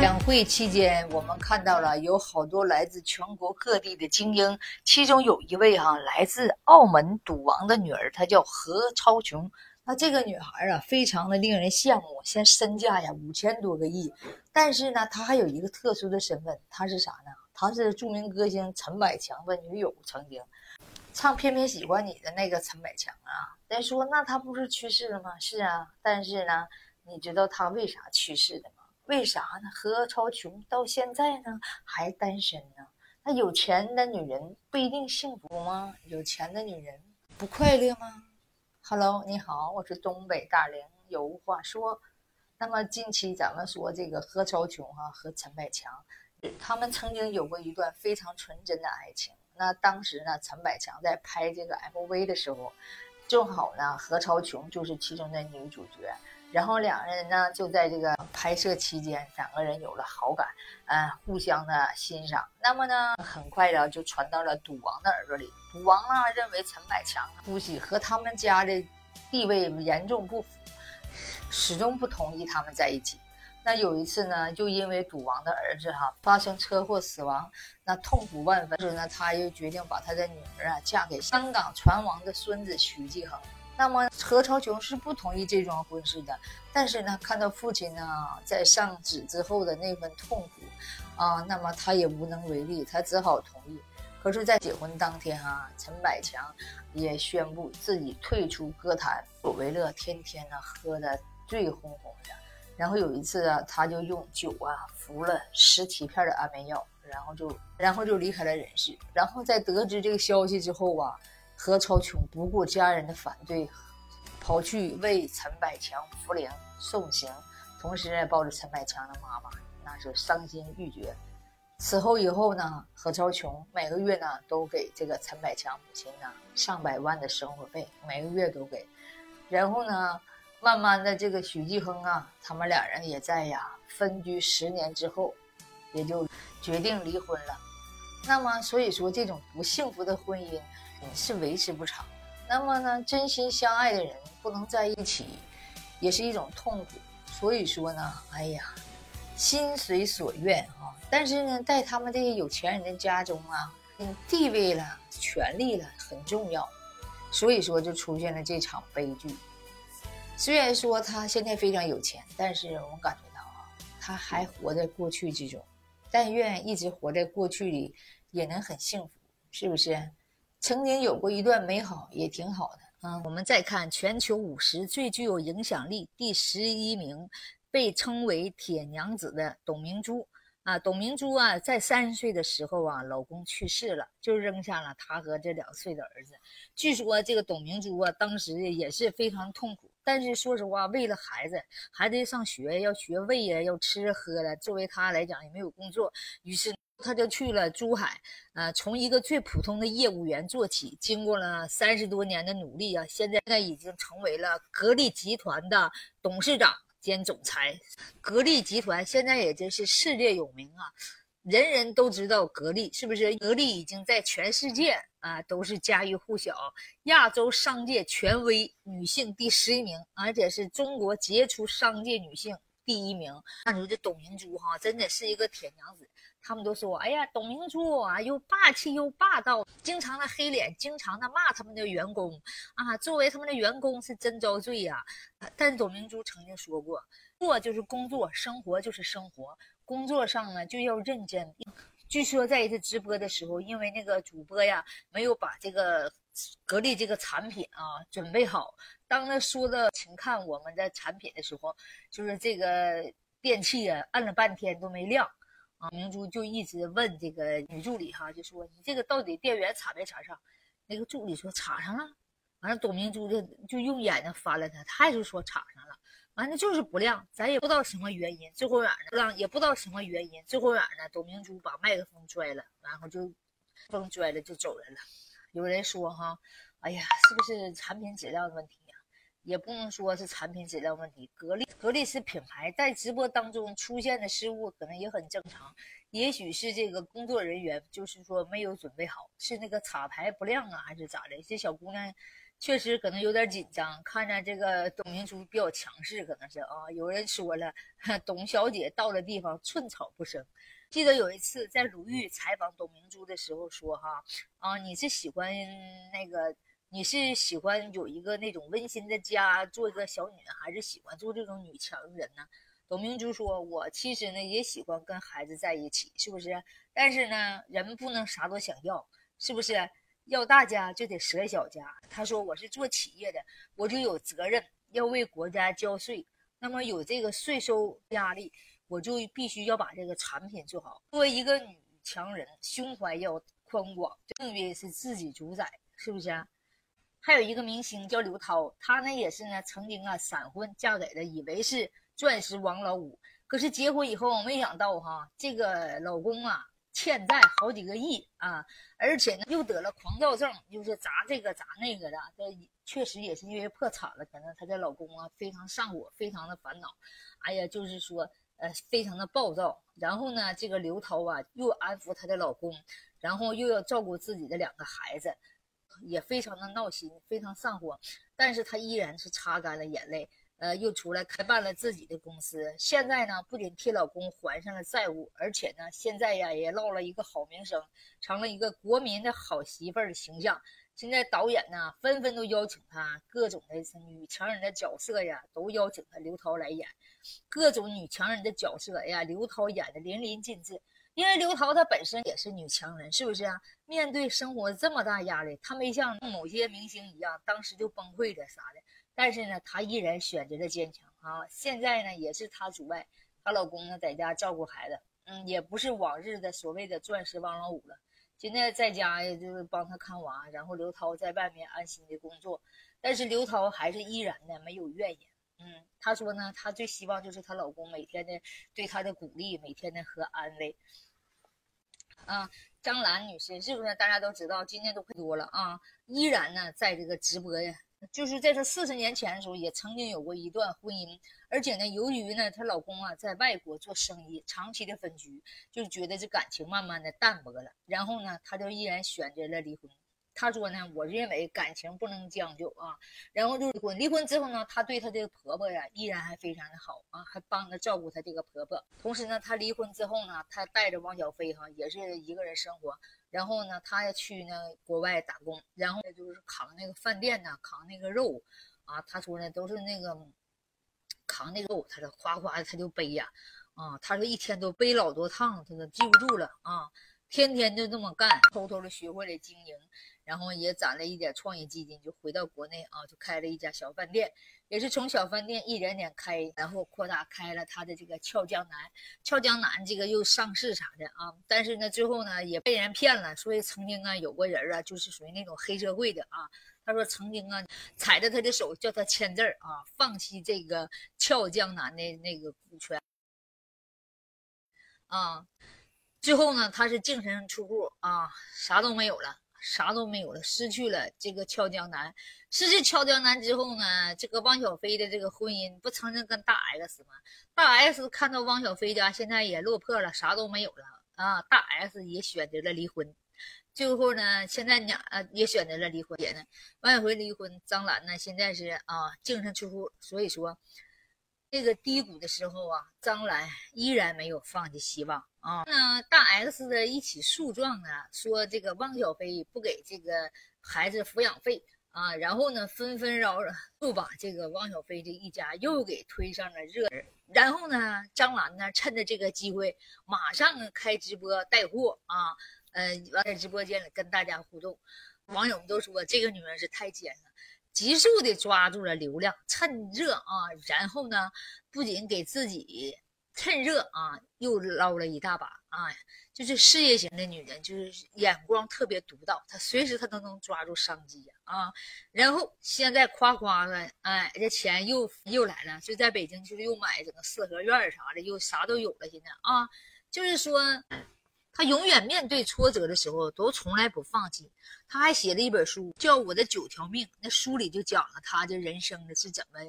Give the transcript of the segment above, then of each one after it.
两会期间，我们看到了有好多来自全国各地的精英，其中有一位哈、来自澳门赌王的女儿，她叫何超琼。那这个女孩啊，非常的令人羡慕，现身价呀五千多个亿。但是呢，她还有一个特殊的身份，她是啥呢？她是著名歌星陈百强的女友，曾经唱《偏偏喜欢你》的那个陈百强啊。人说那他不是去世了吗？是啊，但是呢，你知道他为啥去世的吗？为啥呢？何超琼到现在呢还单身呢？那有钱的女人不一定幸福吗？有钱的女人不快乐吗？Hello，你好，我是东北大玲，有话说。那么近期咱们说这个何超琼哈、和陈百强，他们曾经有过一段非常纯真的爱情。那当时呢，陈百强在拍这个 MV 的时候，正好呢何超琼就是其中的女主角。然后两人呢就在这个拍摄期间，两个人有了好感，呃，互相的欣赏。那么呢，很快的就传到了赌王的耳朵里。赌王呢认为陈百强夫妻和他们家的地位严重不符，始终不同意他们在一起。那有一次呢，就因为赌王的儿子哈发生车祸死亡，那痛苦万分。之呢，他又决定把他的女儿啊嫁给香港船王的孙子徐继恒。那么何超琼是不同意这桩婚事的，但是呢，看到父亲呢在上纸之后的那份痛苦，啊，那么他也无能为力，他只好同意。可是，在结婚当天啊，陈百强也宣布自己退出歌坛，索维乐天天呢喝的醉哄哄的。然后有一次啊，他就用酒啊服了十七片的安眠药，然后就然后就离开了人世。然后在得知这个消息之后啊。何超琼不顾家人的反对，跑去为陈百强扶灵送行，同时呢抱着陈百强的妈妈，那是伤心欲绝。此后以后呢，何超琼每个月呢都给这个陈百强母亲呢上百万的生活费，每个月都给。然后呢，慢慢的这个许继亨啊，他们两人也在呀分居十年之后，也就决定离婚了。那么所以说，这种不幸福的婚姻。是维持不长，那么呢，真心相爱的人不能在一起，也是一种痛苦。所以说呢，哎呀，心随所愿啊。但是呢，在他们这些有钱人的家中啊，地位了、权力了很重要，所以说就出现了这场悲剧。虽然说他现在非常有钱，但是我感觉到啊，他还活在过去之中。但愿一直活在过去里，也能很幸福，是不是？曾经有过一段美好，也挺好的。嗯，我们再看全球五十最具有影响力第十一名，被称为“铁娘子”的董明珠啊。董明珠啊，在三十岁的时候啊，老公去世了，就扔下了她和这两岁的儿子。据说这个董明珠啊，当时也是非常痛苦。但是说实话，为了孩子，孩子上学要学位呀，要吃喝的，作为她来讲也没有工作，于是。他就去了珠海，呃，从一个最普通的业务员做起，经过了三十多年的努力啊，现在已经成为了格力集团的董事长兼总裁。格力集团现在也真是世界有名啊，人人都知道格力，是不是？格力已经在全世界啊都是家喻户晓，亚洲商界权威女性第十一名，而且是中国杰出商界女性第一名。那你说这董明珠哈，真的是一个铁娘子。他们都说：“哎呀，董明珠啊，又霸气又霸道，经常的黑脸，经常的骂他们的员工啊。作为他们的员工是真遭罪呀。但董明珠曾经说过，做就是工作，生活就是生活。工作上呢就要认真。据说在一次直播的时候，因为那个主播呀没有把这个格力这个产品啊准备好，当他说的请看我们的产品的时候，就是这个电器啊按了半天都没亮。”啊，明珠就一直问这个女助理哈，就说你这个到底电源插没插上？那个助理说插上了。完了，董明珠就就用眼睛翻了他，他还是说插上了。完了就是不亮，咱也不知道什么原因。最后远呢，不亮也不知道什么原因。最后远呢，董明珠把麦克风拽了，然后就风拽了就走人了。有人说哈，哎呀，是不是产品质量的问题？也不能说是产品质量问题，格力格力是品牌，在直播当中出现的失误可能也很正常，也许是这个工作人员就是说没有准备好，是那个插排不亮啊，还是咋的？这小姑娘确实可能有点紧张，看着这个董明珠比较强势，可能是啊。有人说了，董小姐到了地方寸草不生。记得有一次在鲁豫采访董明珠的时候说哈啊，你是喜欢那个，你是喜欢有一个那种温馨的家，做一个小女人，还是喜欢做这种女强人呢？董明珠说，我其实呢也喜欢跟孩子在一起，是不是？但是呢，人不能啥都想要，是不是？要大家就得舍小家。他说：“我是做企业的，我就有责任要为国家交税。那么有这个税收压力，我就必须要把这个产品做好。作为一个女强人，胸怀要宽广，命运是自己主宰，是不是？还有一个明星叫刘涛，她呢也是呢，曾经啊闪婚嫁给了以为是钻石王老五，可是结婚以后没想到哈，这个老公啊。”欠债好几个亿啊，而且呢又得了狂躁症，就是砸这个砸那个的。这确实也是因为破产了，可能她的老公啊非常上火，非常的烦恼。哎呀，就是说呃非常的暴躁。然后呢，这个刘涛啊又安抚她的老公，然后又要照顾自己的两个孩子，也非常的闹心，非常上火。但是她依然是擦干了眼泪。呃，又出来开办了自己的公司。现在呢，不仅替老公还上了债务，而且呢，现在呀也落了一个好名声，成了一个国民的好媳妇儿的形象。现在导演呢，纷纷都邀请她各种的女强人的角色呀，都邀请她刘涛来演各种女强人的角色呀。刘涛演的淋漓尽致，因为刘涛她本身也是女强人，是不是啊？面对生活这么大压力，她没像某些明星一样，当时就崩溃了啥的。但是呢，她依然选择了坚强啊！现在呢，也是她主外，她老公呢在家照顾孩子，嗯，也不是往日的所谓的钻石王老五了。现在在家呀，就是帮她看娃，然后刘涛在外面安心的工作。但是刘涛还是依然的没有怨言，嗯，她说呢，她最希望就是她老公每天的对她的鼓励，每天的和安慰。啊，张兰女士是不是大家都知道？今年都快多了啊，依然呢在这个直播呀。就是在这四十年前的时候，也曾经有过一段婚姻，而且呢，由于呢，她老公啊在外国做生意，长期的分居，就觉得这感情慢慢的淡薄了，然后呢，她就毅然选择了离婚。她说呢，我认为感情不能将就啊，然后就离婚。离婚之后呢，她对她这个婆婆呀，依然还非常的好啊，还帮着照顾她这个婆婆。同时呢，她离婚之后呢，她带着汪小菲哈，也是一个人生活。然后呢，他要去那国外打工，然后呢就是扛那个饭店呢，扛那个肉，啊，他说呢都是那个扛那个肉，他说夸夸的他就背呀，啊，他说一天都背老多趟，他都记不住了啊，天天就这么干，偷偷的学会了经营。然后也攒了一点创业基金，就回到国内啊，就开了一家小饭店，也是从小饭店一点点开，然后扩大开了他的这个俏江南，俏江南这个又上市啥的啊。但是呢，最后呢也被人骗了，所以曾经啊有个人啊，就是属于那种黑社会的啊，他说曾经啊踩着他的手叫他签字啊，放弃这个俏江南的那个股权啊，最后呢他是净身出户啊，啥都没有了。啥都没有了，失去了这个俏江南，失去俏江南之后呢，这个汪小菲的这个婚姻不曾经跟大 S 吗？大 S 看到汪小菲家现在也落魄了，啥都没有了啊，大 S 也选择了离婚，最后呢，现在俩也选择了离婚。也呢，汪小菲离婚，张兰呢现在是啊净身出户，所以说。这个低谷的时候啊，张兰依然没有放弃希望啊。那大 S 的一起诉状呢，说这个汪小菲不给这个孩子抚养费啊，然后呢，纷纷扰扰又把这个汪小菲这一家又给推上了热门。然后呢，张兰呢，趁着这个机会，马上开直播带货啊，呃，在直播间里跟大家互动。网友们都说这个女人是太奸了。急速的抓住了流量，趁热啊，然后呢，不仅给自己趁热啊，又捞了一大把啊，就是事业型的女人，就是眼光特别独到，她随时她都能抓住商机啊。然后现在夸夸的，哎，这钱又又来了，就在北京，就是又买整个四合院啥的，又啥都有了。现在啊，就是说。他永远面对挫折的时候都从来不放弃。他还写了一本书，叫《我的九条命》。那书里就讲了他的人生的是怎么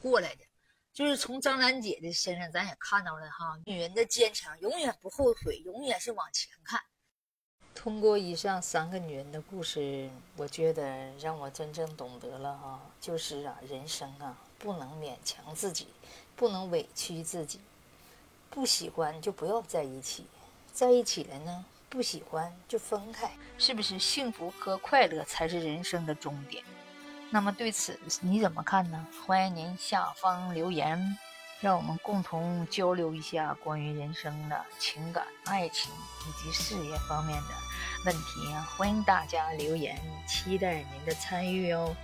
过来的。就是从张兰姐的身上，咱也看到了哈，女人的坚强，永远不后退，永远是往前看。通过以上三个女人的故事，我觉得让我真正懂得了哈，就是啊，人生啊，不能勉强自己，不能委屈自己，不喜欢就不要在一起，在一起了呢，不喜欢就分开，是不是？幸福和快乐才是人生的终点。那么对此你怎么看呢？欢迎您下方留言。让我们共同交流一下关于人生的情感、爱情以及事业方面的问题啊！欢迎大家留言，期待您的参与哦。